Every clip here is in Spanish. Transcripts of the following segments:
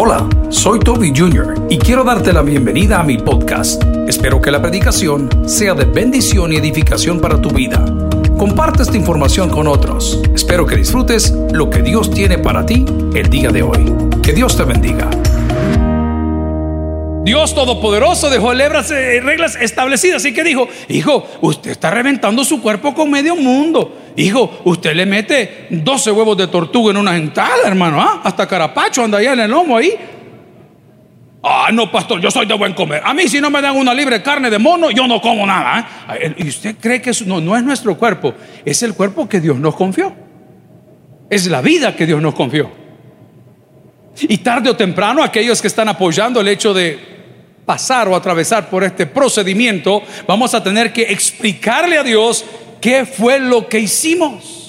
Hola, soy Toby Jr. y quiero darte la bienvenida a mi podcast. Espero que la predicación sea de bendición y edificación para tu vida. Comparte esta información con otros. Espero que disfrutes lo que Dios tiene para ti el día de hoy. Que Dios te bendiga. Dios Todopoderoso dejó eh, reglas establecidas. Así que dijo, hijo, usted está reventando su cuerpo con medio mundo. Hijo, usted le mete 12 huevos de tortuga en una gentada, hermano. ¿ah? Hasta carapacho anda allá en el lomo ahí. Ah, no, pastor, yo soy de buen comer. A mí si no me dan una libre carne de mono, yo no como nada. ¿eh? ¿Y usted cree que no es nuestro cuerpo? Es el cuerpo que Dios nos confió. Es la vida que Dios nos confió. Y tarde o temprano aquellos que están apoyando el hecho de pasar o atravesar por este procedimiento, vamos a tener que explicarle a Dios qué fue lo que hicimos.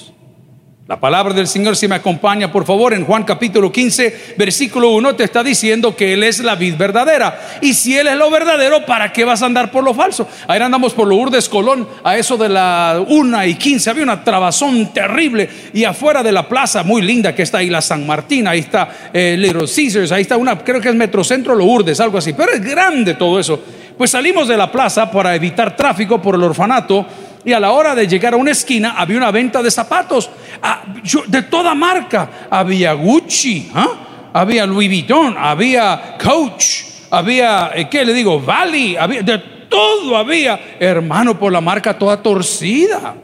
La palabra del Señor, si me acompaña, por favor, en Juan capítulo 15, versículo 1, te está diciendo que Él es la vid verdadera. Y si Él es lo verdadero, ¿para qué vas a andar por lo falso? Ahí andamos por lo Urdes Colón, a eso de la 1 y 15, había una trabazón terrible. Y afuera de la plaza, muy linda, que está ahí la San Martín, ahí está eh, Little Caesars, ahí está una, creo que es Metrocentro Lo Urdes, algo así. Pero es grande todo eso. Pues salimos de la plaza para evitar tráfico por el orfanato y a la hora de llegar a una esquina había una venta de zapatos ah, de toda marca. Había Gucci, ¿ah? había Louis Vuitton, había Coach, había, eh, ¿qué le digo? Valley, había, de todo había, hermano, por la marca toda torcida.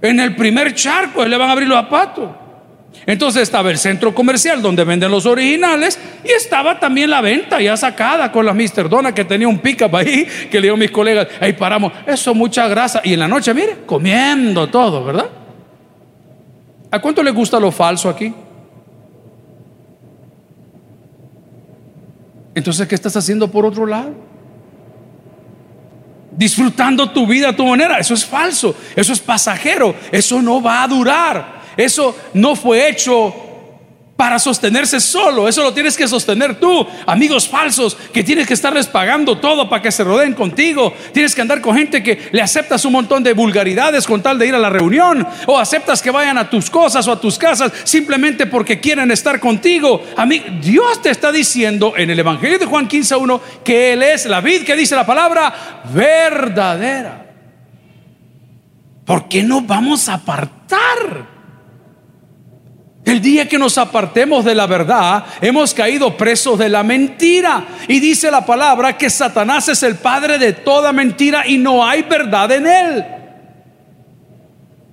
En el primer charco le van a abrir los zapatos. Entonces estaba el centro comercial donde venden los originales y estaba también la venta ya sacada con la Mr. Donna que tenía un pick-up ahí que le digo a mis colegas, ahí paramos, eso mucha grasa. Y en la noche, mire, comiendo todo, ¿verdad? ¿A cuánto le gusta lo falso aquí? Entonces, ¿qué estás haciendo por otro lado? Disfrutando tu vida a tu manera. Eso es falso, eso es pasajero, eso no va a durar. Eso no fue hecho para sostenerse solo, eso lo tienes que sostener tú. Amigos falsos que tienes que estarles pagando todo para que se rodeen contigo. Tienes que andar con gente que le aceptas un montón de vulgaridades con tal de ir a la reunión. O aceptas que vayan a tus cosas o a tus casas simplemente porque quieren estar contigo. A mí, Dios te está diciendo en el Evangelio de Juan 15.1 que Él es la vid que dice la palabra verdadera. ¿Por qué no vamos a apartar? El día que nos apartemos de la verdad, hemos caído presos de la mentira. Y dice la palabra que Satanás es el padre de toda mentira y no hay verdad en él.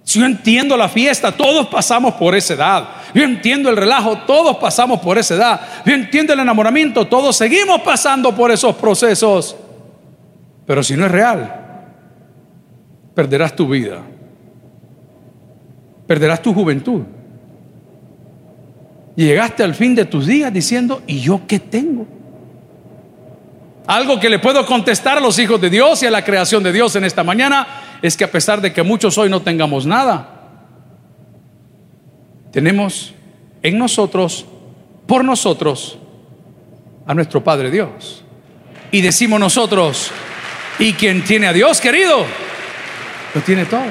Si yo entiendo la fiesta, todos pasamos por esa edad. Yo entiendo el relajo, todos pasamos por esa edad. Yo entiendo el enamoramiento, todos seguimos pasando por esos procesos. Pero si no es real, perderás tu vida. Perderás tu juventud llegaste al fin de tus días diciendo, ¿y yo qué tengo? Algo que le puedo contestar a los hijos de Dios y a la creación de Dios en esta mañana es que a pesar de que muchos hoy no tengamos nada, tenemos en nosotros, por nosotros, a nuestro Padre Dios. Y decimos nosotros, ¿y quien tiene a Dios, querido? Lo tiene todo.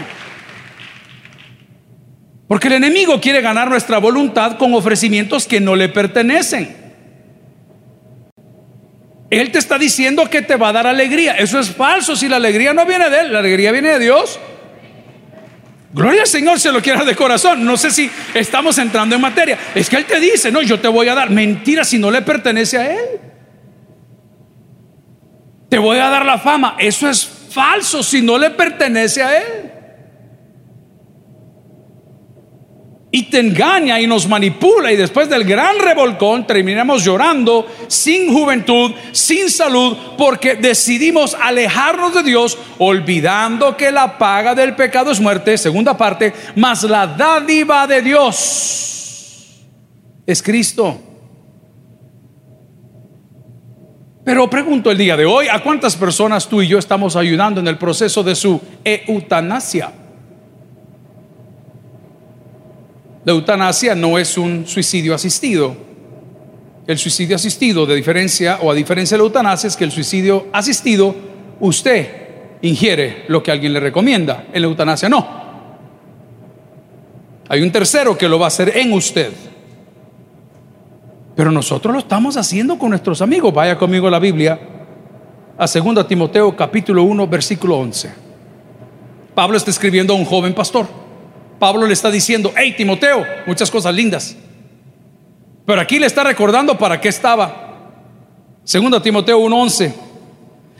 Porque el enemigo quiere ganar nuestra voluntad con ofrecimientos que no le pertenecen. Él te está diciendo que te va a dar alegría. Eso es falso. Si la alegría no viene de Él, la alegría viene de Dios. Gloria al Señor se lo quiera de corazón. No sé si estamos entrando en materia. Es que Él te dice, no, yo te voy a dar. Mentira si no le pertenece a Él. Te voy a dar la fama. Eso es falso si no le pertenece a Él. Y te engaña y nos manipula y después del gran revolcón terminamos llorando sin juventud, sin salud, porque decidimos alejarnos de Dios olvidando que la paga del pecado es muerte, segunda parte, más la dádiva de Dios es Cristo. Pero pregunto el día de hoy, ¿a cuántas personas tú y yo estamos ayudando en el proceso de su eutanasia? La eutanasia no es un suicidio asistido. El suicidio asistido, de diferencia o a diferencia de la eutanasia, es que el suicidio asistido, usted ingiere lo que alguien le recomienda. En la eutanasia no. Hay un tercero que lo va a hacer en usted. Pero nosotros lo estamos haciendo con nuestros amigos. Vaya conmigo a la Biblia, a 2 Timoteo capítulo 1, versículo 11. Pablo está escribiendo a un joven pastor. Pablo le está diciendo, hey Timoteo, muchas cosas lindas. Pero aquí le está recordando para qué estaba. 2 Timoteo 1:11,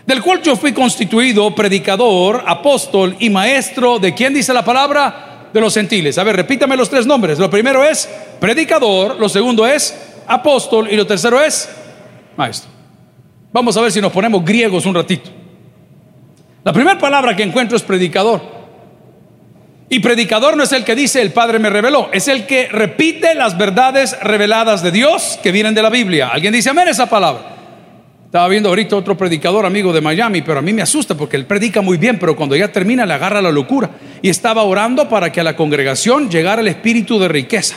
del cual yo fui constituido predicador, apóstol y maestro de quién dice la palabra de los gentiles. A ver, repítame los tres nombres. Lo primero es predicador, lo segundo es apóstol y lo tercero es maestro. Vamos a ver si nos ponemos griegos un ratito. La primera palabra que encuentro es predicador. Y predicador no es el que dice el Padre me reveló, es el que repite las verdades reveladas de Dios que vienen de la Biblia. ¿Alguien dice amén esa palabra? Estaba viendo ahorita otro predicador amigo de Miami, pero a mí me asusta porque él predica muy bien, pero cuando ya termina le agarra la locura. Y estaba orando para que a la congregación llegara el espíritu de riqueza.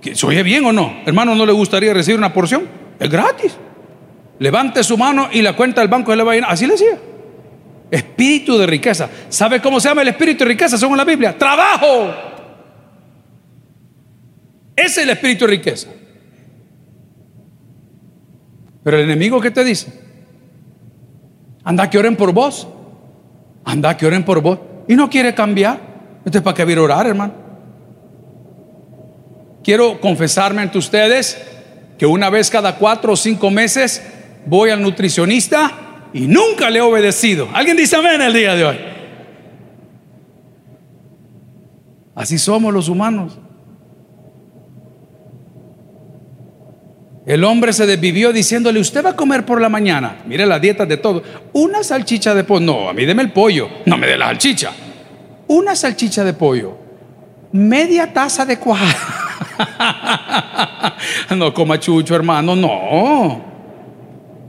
¿Se oye bien o no? Hermano, ¿no le gustaría recibir una porción? Es gratis. Levante su mano y la cuenta del banco le va a. Así le decía. Espíritu de riqueza. ¿Sabe cómo se llama el espíritu de riqueza según la Biblia? Trabajo. Ese es el espíritu de riqueza. Pero el enemigo, ¿qué te dice? Anda que oren por vos. Anda que oren por vos. Y no quiere cambiar. Entonces, ¿para qué a orar, hermano? Quiero confesarme ante ustedes que una vez cada cuatro o cinco meses voy al nutricionista y nunca le he obedecido. ¿Alguien dice amén el día de hoy? Así somos los humanos. El hombre se desvivió diciéndole, usted va a comer por la mañana. Mire las dietas de todo. Una salchicha de pollo. No, a mí deme el pollo. No me dé la salchicha. Una salchicha de pollo. Media taza de cuajada. no coma chucho, hermano. No.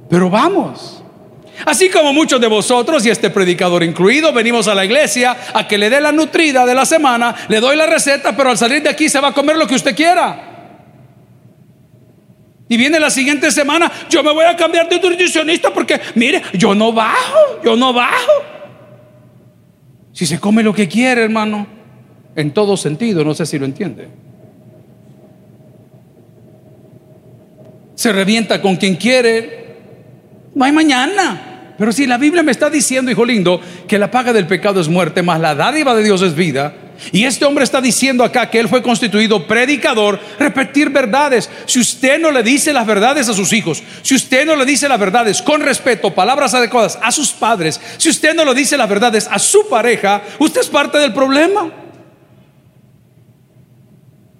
Pero vamos. Así como muchos de vosotros, y este predicador incluido, venimos a la iglesia a que le dé la nutrida de la semana, le doy la receta, pero al salir de aquí se va a comer lo que usted quiera. Y viene la siguiente semana, yo me voy a cambiar de nutricionista porque, mire, yo no bajo, yo no bajo. Si se come lo que quiere, hermano, en todo sentido, no sé si lo entiende. Se revienta con quien quiere, no hay mañana. Pero si la Biblia me está diciendo, hijo lindo, que la paga del pecado es muerte, más la dádiva de Dios es vida, y este hombre está diciendo acá que él fue constituido predicador, repetir verdades. Si usted no le dice las verdades a sus hijos, si usted no le dice las verdades con respeto, palabras adecuadas a sus padres, si usted no le dice las verdades a su pareja, usted es parte del problema.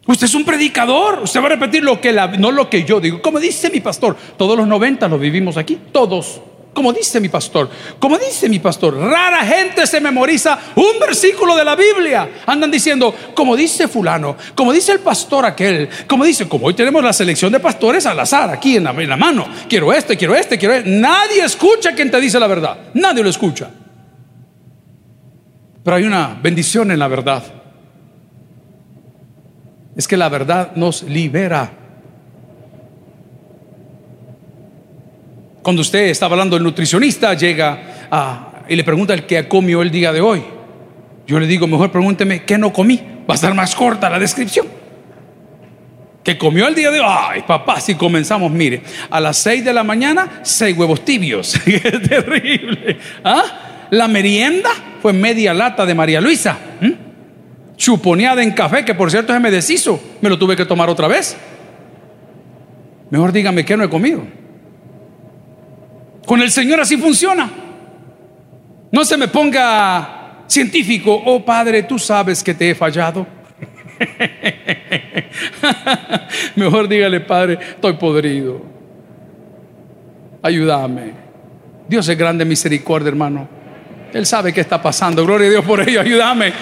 Usted es un predicador, usted va a repetir lo que no lo que yo digo. Como dice mi pastor, todos los 90 lo vivimos aquí, todos. Como dice mi pastor, como dice mi pastor, rara gente se memoriza un versículo de la Biblia. Andan diciendo, como dice fulano, como dice el pastor aquel, como dice, como hoy tenemos la selección de pastores al azar aquí en la, mano. Quiero este, quiero este, quiero este. Nadie escucha quien te dice la verdad. Nadie lo escucha. Pero hay una bendición en la verdad. Es que la verdad nos libera. Cuando usted está hablando del nutricionista, llega y le pregunta el que comió el día de hoy. Yo le digo, mejor pregúnteme qué no comí. Va a estar más corta la descripción. ¿Qué comió el día de hoy? Ay, papá, si comenzamos, mire, a las 6 de la mañana, seis huevos tibios. es terrible. ¿Ah? La merienda fue media lata de María Luisa. Chuponeada en café, que por cierto se me deshizo. Me lo tuve que tomar otra vez. Mejor dígame qué no he comido. Con el Señor así funciona. No se me ponga científico, oh Padre, tú sabes que te he fallado. Mejor dígale, Padre, estoy podrido. Ayúdame. Dios es grande misericordia, hermano. Él sabe qué está pasando. Gloria a Dios por ello. Ayúdame.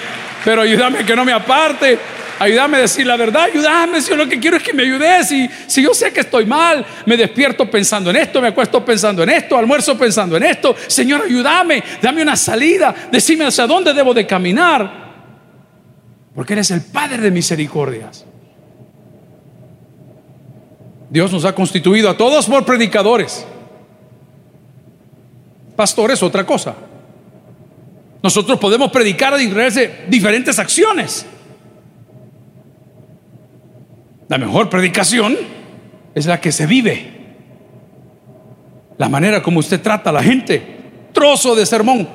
Pero ayúdame que no me aparte. Ayúdame a decir la verdad, ayúdame, si yo lo que quiero es que me ayudes. Si, si yo sé que estoy mal, me despierto pensando en esto, me acuesto pensando en esto, almuerzo pensando en esto. Señor, ayúdame, dame una salida, decime hacia dónde debo de caminar. Porque eres el Padre de misericordias. Dios nos ha constituido a todos por predicadores. Pastores, otra cosa. Nosotros podemos predicar a diferentes acciones. La mejor predicación es la que se vive. La manera como usted trata a la gente. Trozo de sermón.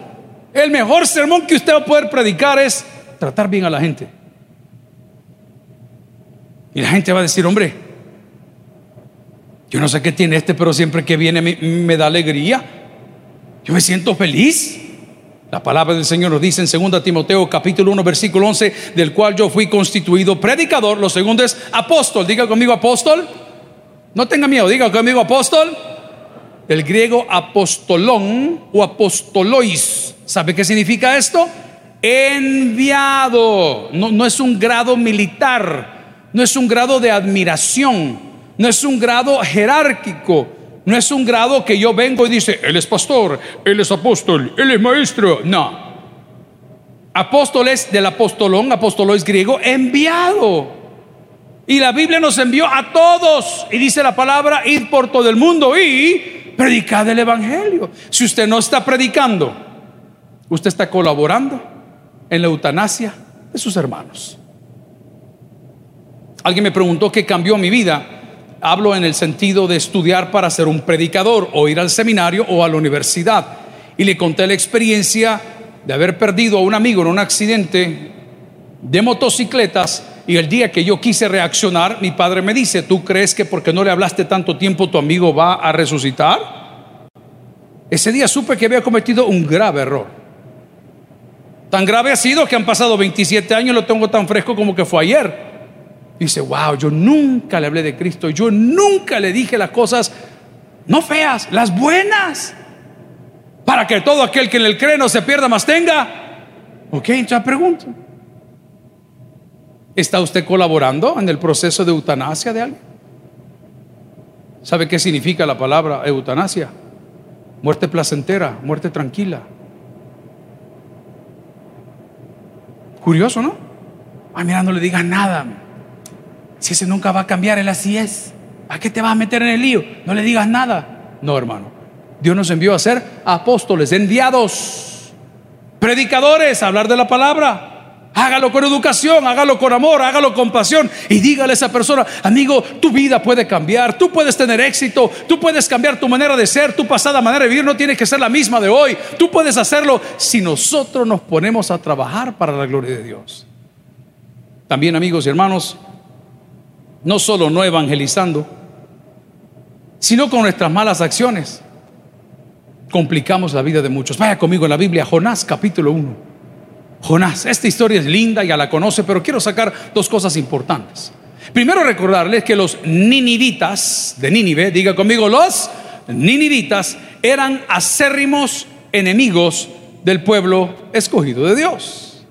El mejor sermón que usted va a poder predicar es tratar bien a la gente. Y la gente va a decir, hombre, yo no sé qué tiene este, pero siempre que viene me, me da alegría. Yo me siento feliz. La palabra del Señor nos dice en 2 Timoteo capítulo 1 versículo 11, del cual yo fui constituido predicador. Lo segundo es apóstol. Diga conmigo apóstol. No tenga miedo, diga conmigo apóstol. El griego apostolón o apostolois. ¿Sabe qué significa esto? Enviado. No, no es un grado militar, no es un grado de admiración, no es un grado jerárquico, no es un grado que yo vengo y dice, él es pastor, él es apóstol, él es maestro. No. Apóstol es del apostolón, apóstolo es griego, enviado. Y la Biblia nos envió a todos. Y dice la palabra, id por todo el mundo y predicad el Evangelio. Si usted no está predicando, usted está colaborando en la eutanasia de sus hermanos. Alguien me preguntó qué cambió mi vida. Hablo en el sentido de estudiar para ser un predicador o ir al seminario o a la universidad. Y le conté la experiencia de haber perdido a un amigo en un accidente de motocicletas y el día que yo quise reaccionar, mi padre me dice, ¿tú crees que porque no le hablaste tanto tiempo tu amigo va a resucitar? Ese día supe que había cometido un grave error. Tan grave ha sido que han pasado 27 años, lo tengo tan fresco como que fue ayer. Dice, wow, yo nunca le hablé de Cristo, yo nunca le dije las cosas no feas, las buenas, para que todo aquel que en el cree no se pierda más tenga. Ok, entonces pregunto, ¿Está usted colaborando en el proceso de eutanasia de alguien? ¿Sabe qué significa la palabra eutanasia? Muerte placentera, muerte tranquila. Curioso, ¿no? Ay, mira, no le digas nada. Si ese nunca va a cambiar, él así es. ¿A qué te vas a meter en el lío? No le digas nada. No, hermano. Dios nos envió a ser apóstoles, enviados, predicadores, a hablar de la palabra. Hágalo con educación, hágalo con amor, hágalo con pasión y dígale a esa persona, amigo, tu vida puede cambiar, tú puedes tener éxito, tú puedes cambiar tu manera de ser, tu pasada manera de vivir no tiene que ser la misma de hoy, tú puedes hacerlo si nosotros nos ponemos a trabajar para la gloria de Dios. También amigos y hermanos, no solo no evangelizando, sino con nuestras malas acciones, complicamos la vida de muchos. Vaya conmigo en la Biblia, Jonás capítulo 1. Jonás. Esta historia es linda, ya la conoce, pero quiero sacar dos cosas importantes. Primero recordarles que los ninivitas de Nínive, diga conmigo, los ninivitas eran acérrimos enemigos del pueblo escogido de Dios.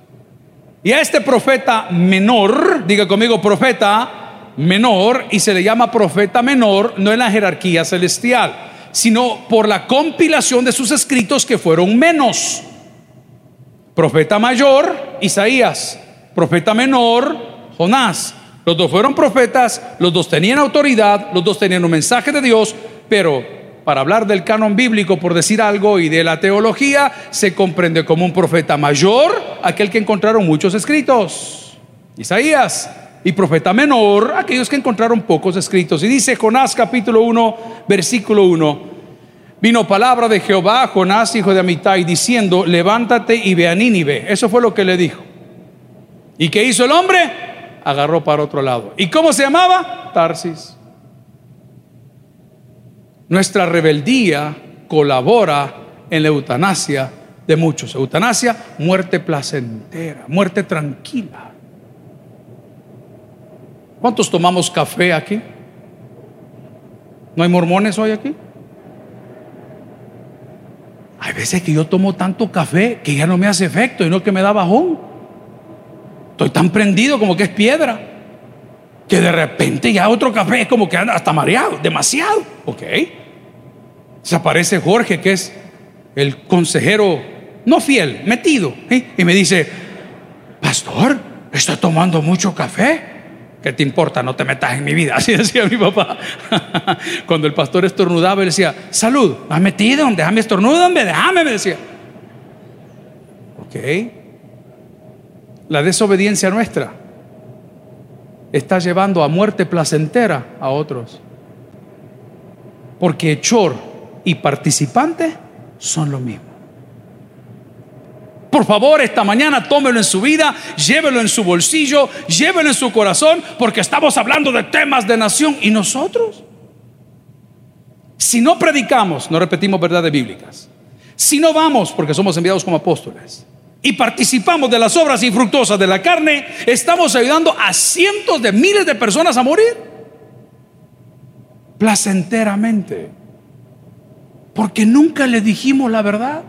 Y a este profeta menor, diga conmigo profeta menor, y se le llama profeta menor, no en la jerarquía celestial, sino por la compilación de sus escritos que fueron menos. Profeta mayor, Isaías. Profeta menor, Jonás. Los dos fueron profetas, los dos tenían autoridad, los dos tenían un mensaje de Dios, pero para hablar del canon bíblico, por decir algo, y de la teología, se comprende como un profeta mayor, aquel que encontraron muchos escritos, Isaías, y profeta menor, aquellos que encontraron pocos escritos. Y dice Jonás capítulo 1, versículo 1, Vino palabra de Jehová a Jonás, hijo de Amitai, diciendo, levántate y ve a Nínive. Eso fue lo que le dijo. ¿Y qué hizo el hombre? Agarró para otro lado. ¿Y cómo se llamaba? Tarsis. Nuestra rebeldía colabora en la eutanasia de muchos. Eutanasia, muerte placentera, muerte tranquila. ¿Cuántos tomamos café aquí? ¿No hay mormones hoy aquí? Hay veces que yo tomo tanto café que ya no me hace efecto y no que me da bajón. Estoy tan prendido como que es piedra. Que de repente ya otro café es como que anda hasta mareado, demasiado. Ok. Se aparece Jorge, que es el consejero no fiel, metido. Y me dice, pastor, estoy tomando mucho café. ¿Qué te importa? No te metas en mi vida. Así decía mi papá. Cuando el pastor estornudaba, decía, salud, has metido, déjame estornudar, déjame, me decía. Ok. La desobediencia nuestra está llevando a muerte placentera a otros. Porque hechor y participante son lo mismo. Por favor, esta mañana tómelo en su vida, llévelo en su bolsillo, llévelo en su corazón, porque estamos hablando de temas de nación y nosotros. Si no predicamos, no repetimos verdades bíblicas. Si no vamos, porque somos enviados como apóstoles, y participamos de las obras infructuosas de la carne, estamos ayudando a cientos de miles de personas a morir placenteramente, porque nunca le dijimos la verdad.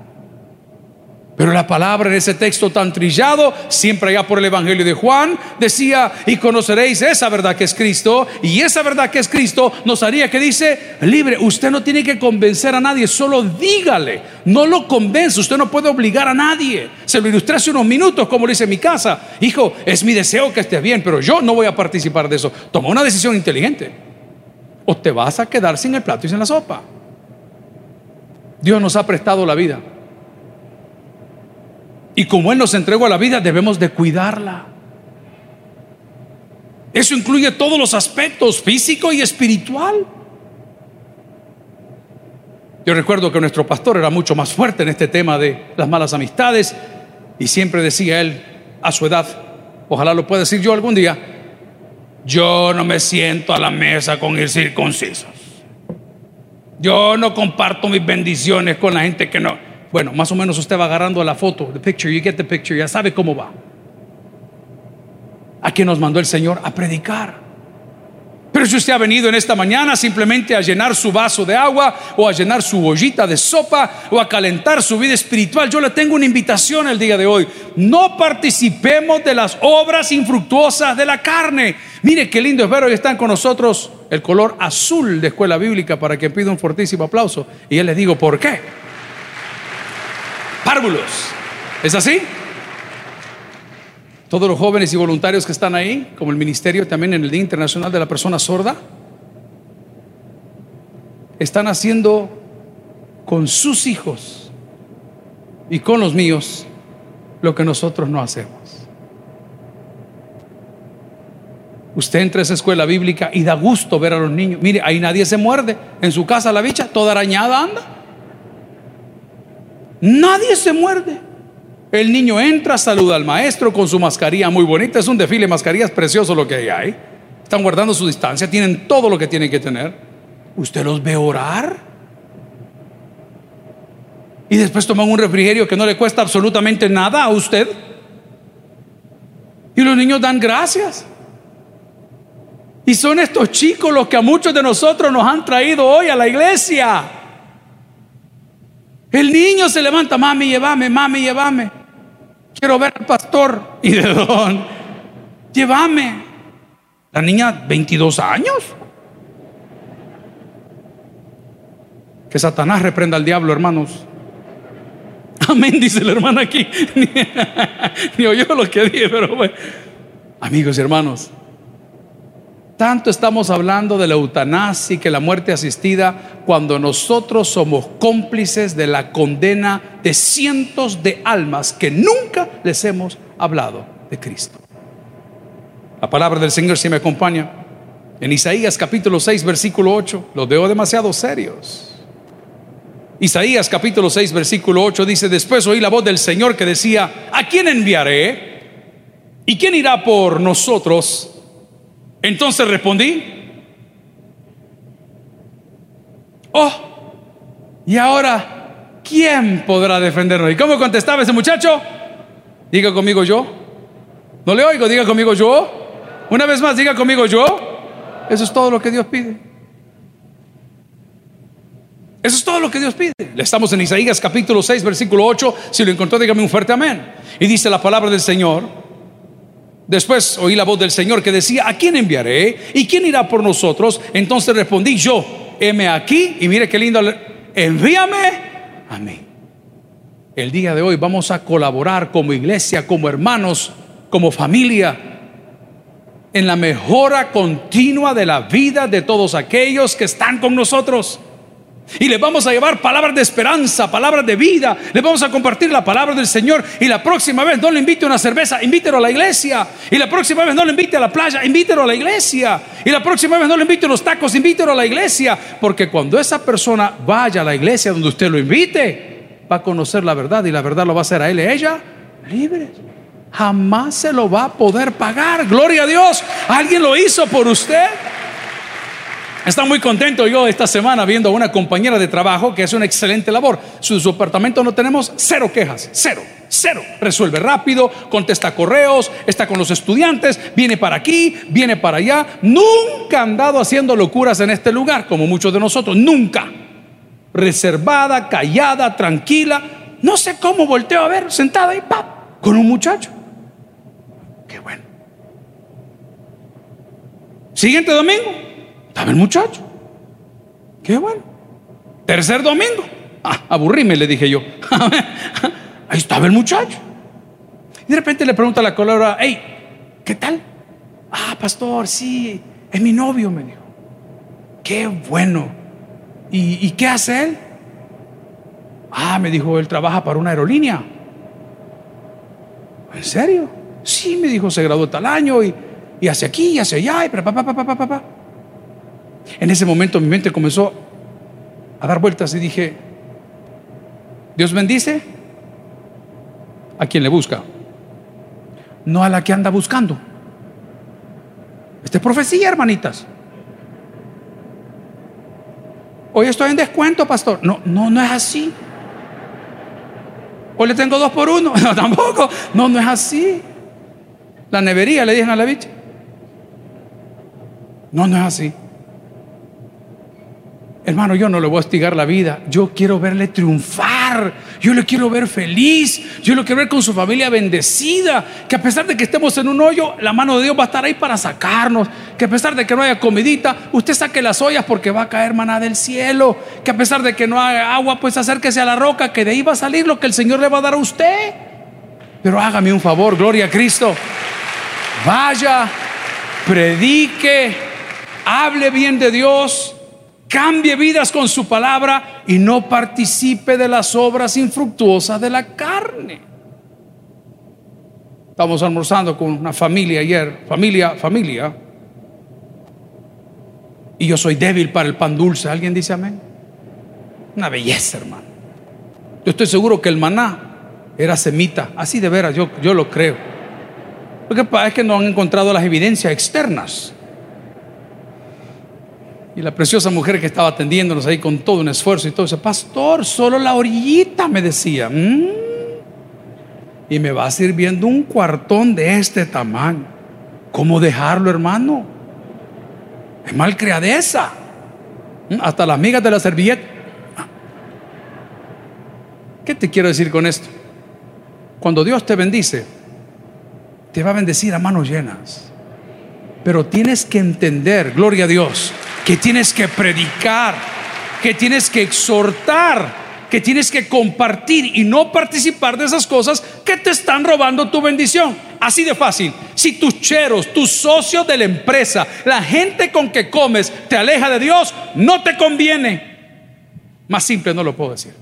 Pero la palabra en ese texto tan trillado, siempre allá por el Evangelio de Juan, decía, y conoceréis esa verdad que es Cristo, y esa verdad que es Cristo nos haría que dice, libre, usted no tiene que convencer a nadie, solo dígale, no lo convence, usted no puede obligar a nadie. Se lo ilustré hace unos minutos, como lo dice en mi casa, hijo, es mi deseo que estés bien, pero yo no voy a participar de eso. Toma una decisión inteligente, o te vas a quedar sin el plato y sin la sopa. Dios nos ha prestado la vida. Y como Él nos entregó a la vida, debemos de cuidarla. Eso incluye todos los aspectos físico y espiritual. Yo recuerdo que nuestro pastor era mucho más fuerte en este tema de las malas amistades y siempre decía él a su edad, ojalá lo pueda decir yo algún día, yo no me siento a la mesa con circuncisos. Yo no comparto mis bendiciones con la gente que no. Bueno, más o menos usted va agarrando la foto, the picture, you get the picture, ya sabe cómo va. ¿A quién nos mandó el Señor? A predicar. Pero si usted ha venido en esta mañana simplemente a llenar su vaso de agua o a llenar su ollita de sopa o a calentar su vida espiritual, yo le tengo una invitación el día de hoy. No participemos de las obras infructuosas de la carne. Mire qué lindo es ver, hoy están con nosotros el color azul de escuela bíblica para que pida un fortísimo aplauso. Y yo les digo, ¿por qué? Párvulos. ¿Es así? Todos los jóvenes y voluntarios que están ahí, como el ministerio también en el Día Internacional de la Persona Sorda, están haciendo con sus hijos y con los míos lo que nosotros no hacemos. Usted entra a esa escuela bíblica y da gusto ver a los niños. Mire, ahí nadie se muerde. En su casa la bicha, toda arañada anda. Nadie se muerde. El niño entra, saluda al maestro con su mascarilla muy bonita. Es un desfile de mascarillas precioso lo que hay ahí. Están guardando su distancia, tienen todo lo que tienen que tener. ¿Usted los ve orar? Y después toman un refrigerio que no le cuesta absolutamente nada a usted. Y los niños dan gracias. Y son estos chicos los que a muchos de nosotros nos han traído hoy a la iglesia. El niño se levanta, mami, llévame, mami, llévame. Quiero ver al pastor. ¿Y de dónde? Llévame. La niña, 22 años. Que Satanás reprenda al diablo, hermanos. Amén, dice la hermana aquí. Ni, oyó lo que dije, pero bueno. Amigos y hermanos, tanto estamos hablando de la eutanasia y que la muerte asistida cuando nosotros somos cómplices de la condena de cientos de almas que nunca les hemos hablado de Cristo. La palabra del Señor si me acompaña en Isaías capítulo 6 versículo 8. Los veo demasiado serios. Isaías capítulo 6 versículo 8 dice, después oí la voz del Señor que decía, ¿a quién enviaré? ¿Y quién irá por nosotros? Entonces respondí, oh, y ahora, ¿quién podrá defendernos? ¿Y cómo contestaba ese muchacho? Diga conmigo yo. No le oigo, diga conmigo yo. Una vez más, diga conmigo yo. Eso es todo lo que Dios pide. Eso es todo lo que Dios pide. Estamos en Isaías capítulo 6, versículo 8. Si lo encontró, dígame un fuerte amén. Y dice la palabra del Señor. Después oí la voz del Señor que decía, ¿a quién enviaré? ¿Y quién irá por nosotros? Entonces respondí yo, heme aquí y mire qué lindo, envíame a mí. El día de hoy vamos a colaborar como iglesia, como hermanos, como familia, en la mejora continua de la vida de todos aquellos que están con nosotros. Y les vamos a llevar palabras de esperanza, palabras de vida. Les vamos a compartir la palabra del Señor. Y la próxima vez no le invite una cerveza, invítelo a la iglesia. Y la próxima vez no le invite a la playa, invítelo a la iglesia. Y la próxima vez no le invite a los tacos, invítelo a la iglesia. Porque cuando esa persona vaya a la iglesia donde usted lo invite, va a conocer la verdad y la verdad lo va a hacer a él y a ella libre. Jamás se lo va a poder pagar. Gloria a Dios. Alguien lo hizo por usted. Está muy contento yo esta semana viendo a una compañera de trabajo que hace una excelente labor. Su, su apartamento no tenemos cero quejas, cero, cero. Resuelve rápido, contesta correos, está con los estudiantes, viene para aquí, viene para allá. Nunca ha andado haciendo locuras en este lugar, como muchos de nosotros, nunca. Reservada, callada, tranquila. No sé cómo volteo a ver, sentada ahí, ¡pap! con un muchacho. Qué bueno. Siguiente domingo, estaba el muchacho. Qué bueno. Tercer domingo. Ah, aburríme, le dije yo. Ahí estaba el muchacho. Y de repente le pregunta la colora, hey, ¿qué tal? Ah, pastor, sí, es mi novio, me dijo. Qué bueno. ¿Y, qué hace él? Ah, me dijo, él trabaja para una aerolínea. ¿En serio? Sí, me dijo, se graduó tal año y, y hace aquí y hace allá y pa, pa, pa, pa, pa. En ese momento mi mente comenzó a dar vueltas y dije, Dios bendice a quien le busca, no a la que anda buscando. Esta es profecía, hermanitas. Hoy estoy en descuento, pastor. No, no, no es así. Hoy le tengo dos por uno. No, tampoco. No, no es así. La nevería le dije a la bicha. No, no es así. Hermano, yo no le voy a hostigar la vida. Yo quiero verle triunfar. Yo le quiero ver feliz. Yo lo quiero ver con su familia bendecida. Que a pesar de que estemos en un hoyo, la mano de Dios va a estar ahí para sacarnos. Que a pesar de que no haya comidita, usted saque las ollas porque va a caer maná del cielo. Que a pesar de que no haya agua, pues acérquese a la roca, que de ahí va a salir lo que el Señor le va a dar a usted. Pero hágame un favor, gloria a Cristo. Vaya, predique, hable bien de Dios cambie vidas con su palabra y no participe de las obras infructuosas de la carne. Estamos almorzando con una familia ayer, familia, familia. Y yo soy débil para el pan dulce. ¿Alguien dice amén? Una belleza, hermano. Yo estoy seguro que el maná era semita. Así de veras, yo, yo lo creo. Lo que pasa es que no han encontrado las evidencias externas. Y la preciosa mujer que estaba atendiéndonos ahí con todo un esfuerzo y todo, dice, pastor, solo la orillita, me decía. Mm". Y me va sirviendo un cuartón de este tamaño. ¿Cómo dejarlo, hermano? Es malcriadeza. Mm, hasta las migas de la servilleta. ¿Qué te quiero decir con esto? Cuando Dios te bendice, te va a bendecir a manos llenas. Pero tienes que entender, gloria a Dios, que tienes que predicar, que tienes que exhortar, que tienes que compartir y no participar de esas cosas que te están robando tu bendición. Así de fácil. Si tus cheros, tus socios de la empresa, la gente con que comes te aleja de Dios, no te conviene. Más simple no lo puedo decir.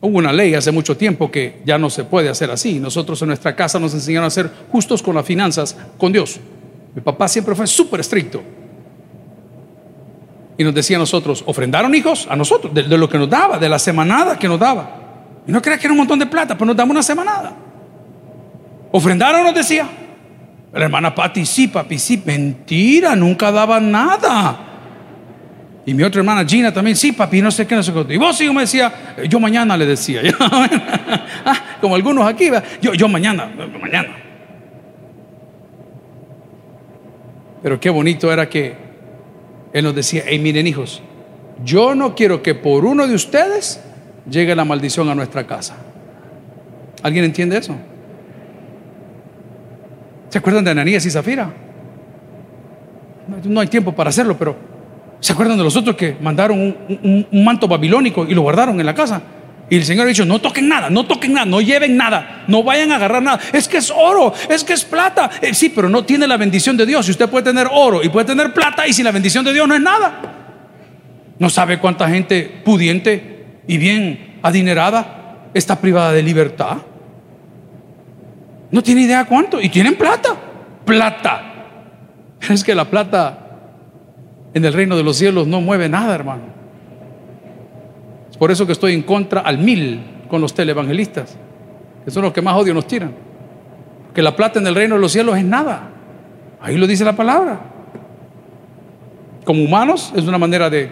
Hubo una ley hace mucho tiempo que ya no se puede hacer así. Nosotros en nuestra casa nos enseñaron a ser justos con las finanzas, con Dios. Mi papá siempre fue súper estricto. Y nos decía a nosotros, ofrendaron hijos a nosotros, de, lo que nos daba, de la semanada que nos daba. Y no crea que era un montón de plata, pero nos daba una semanada. Ofrendaron, nos decía. La hermana Pati, sí, papi, sí, mentira, nunca daba nada. Y mi otra hermana Gina también, sí, papi, no sé qué, no sé qué. Y vos, hijo, me decía, yo mañana le decía. Ah, como algunos aquí, yo, yo mañana, mañana. Pero qué bonito era que él nos decía, hey, miren hijos, yo no quiero que por uno de ustedes llegue la maldición a nuestra casa. ¿Alguien entiende eso? ¿Se acuerdan de Ananías y Zafira? no hay tiempo para hacerlo, pero ¿Se acuerdan de los otros que mandaron un, manto babilónico y lo guardaron en la casa? Y el Señor ha dicho, no toquen nada, no toquen nada, no lleven nada, no vayan a agarrar nada. Es que es oro, es que es plata. Eh, sí, pero no tiene la bendición de Dios. Y usted puede tener oro y puede tener plata y sin la bendición de Dios no es nada. No sabe cuánta gente pudiente y bien adinerada está privada de libertad. No tiene idea cuánto. Y tienen plata. Plata. Es que la plata en el reino de los cielos no mueve nada, hermano. Por eso que estoy en contra al mil con los televangelistas, que son los que más odio nos tiran. Que la plata en el reino de los cielos es nada. Ahí lo dice la palabra. Como humanos es una manera de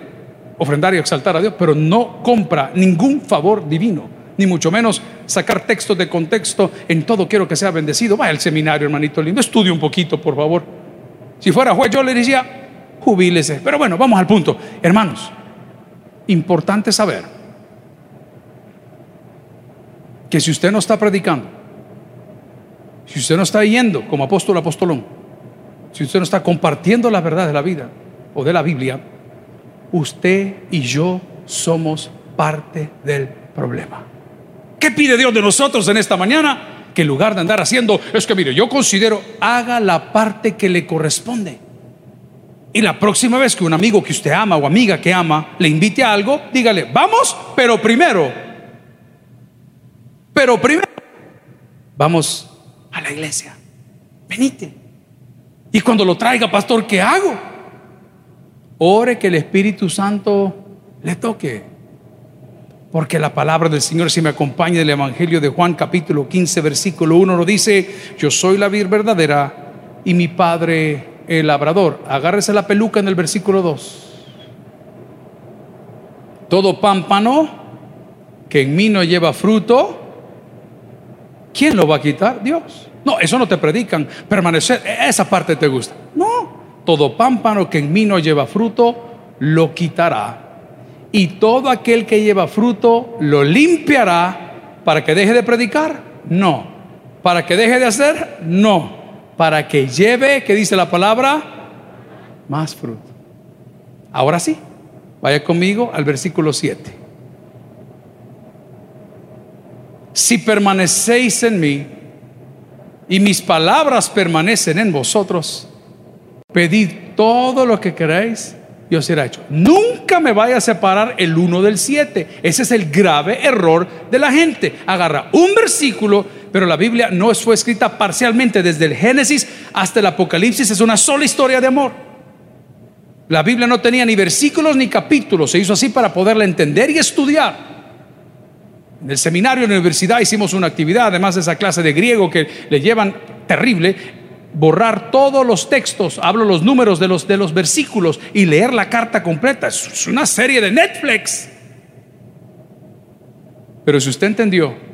ofrendar y exaltar a Dios, pero no compra ningún favor divino, ni mucho menos sacar textos de contexto. En todo quiero que sea bendecido. Vaya al seminario, hermanito lindo, estudie un poquito, por favor. Si fuera juez, yo le decía, jubílese. Pero bueno, vamos al punto. Hermanos, importante saber que si usted no está predicando, si usted no está yendo como apóstol apostolón, si usted no está compartiendo la verdad de la vida o de la Biblia, usted y yo somos parte del problema. ¿Qué pide Dios de nosotros en esta mañana? Que en lugar de andar haciendo, es que mire, yo considero, haga la parte que le corresponde. Y la próxima vez que un amigo que usted ama o amiga que ama le invite a algo, dígale, vamos, pero primero, pero primero, vamos a la iglesia. Venite. Y cuando lo traiga, pastor, ¿qué hago? Ore que el Espíritu Santo le toque. Porque la palabra del Señor, si me acompaña del Evangelio de Juan, capítulo 15, versículo 1, nos dice: Yo soy la vida verdadera y mi Padre el labrador. Agárrese la peluca en el versículo 2. Todo pámpano que en mí no lleva fruto, ¿quién lo va a quitar? Dios. No, eso no te predican. Permanecer, esa parte te gusta. No, todo pámpano que en mí no lleva fruto, lo quitará. Y todo aquel que lleva fruto, lo limpiará para que deje de predicar. No. Para que deje de hacer. No para que lleve, ¿qué dice la palabra? Más fruto. Ahora sí, vaya conmigo al versículo 7. Si permanecéis en mí y mis palabras permanecen en vosotros, pedid todo lo que queráis y os será hecho. Nunca me vaya a separar el uno del siete. Ese es el grave error de la gente. Agarra un versículo pero la Biblia no fue escrita parcialmente desde el Génesis hasta el Apocalipsis, es una sola historia de amor. La Biblia no tenía ni versículos ni capítulos, se hizo así para poderla entender y estudiar. En el seminario en la universidad hicimos una actividad, además de esa clase de griego que le llevan terrible, borrar todos los textos, hablo los números de los, de los versículos y leer la carta completa. Es una serie de Netflix. Pero si usted entendió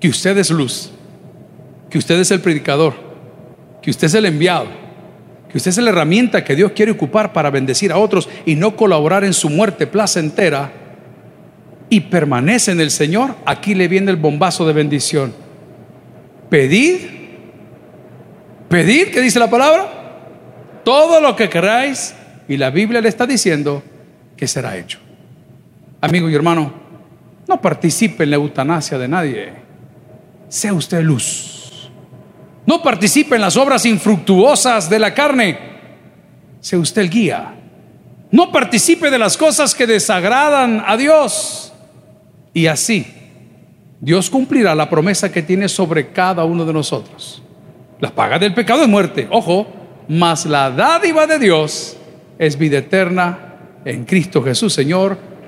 que usted es luz, que usted es el predicador, que usted es el enviado, que usted es la herramienta que Dios quiere ocupar para bendecir a otros y no colaborar en su muerte placentera y permanece en el Señor, aquí le viene el bombazo de bendición. Pedid, pedid, ¿qué dice la palabra? Todo lo que queráis y la Biblia le está diciendo que será hecho. Amigo y hermano, no participe en la eutanasia de nadie sea usted luz. No participe en las obras infructuosas de la carne, sea usted el guía. No participe de las cosas que desagradan a Dios. Y así, Dios cumplirá la promesa que tiene sobre cada uno de nosotros. La paga del pecado es muerte, ojo, mas la dádiva de Dios es vida eterna en Cristo Jesús, Señor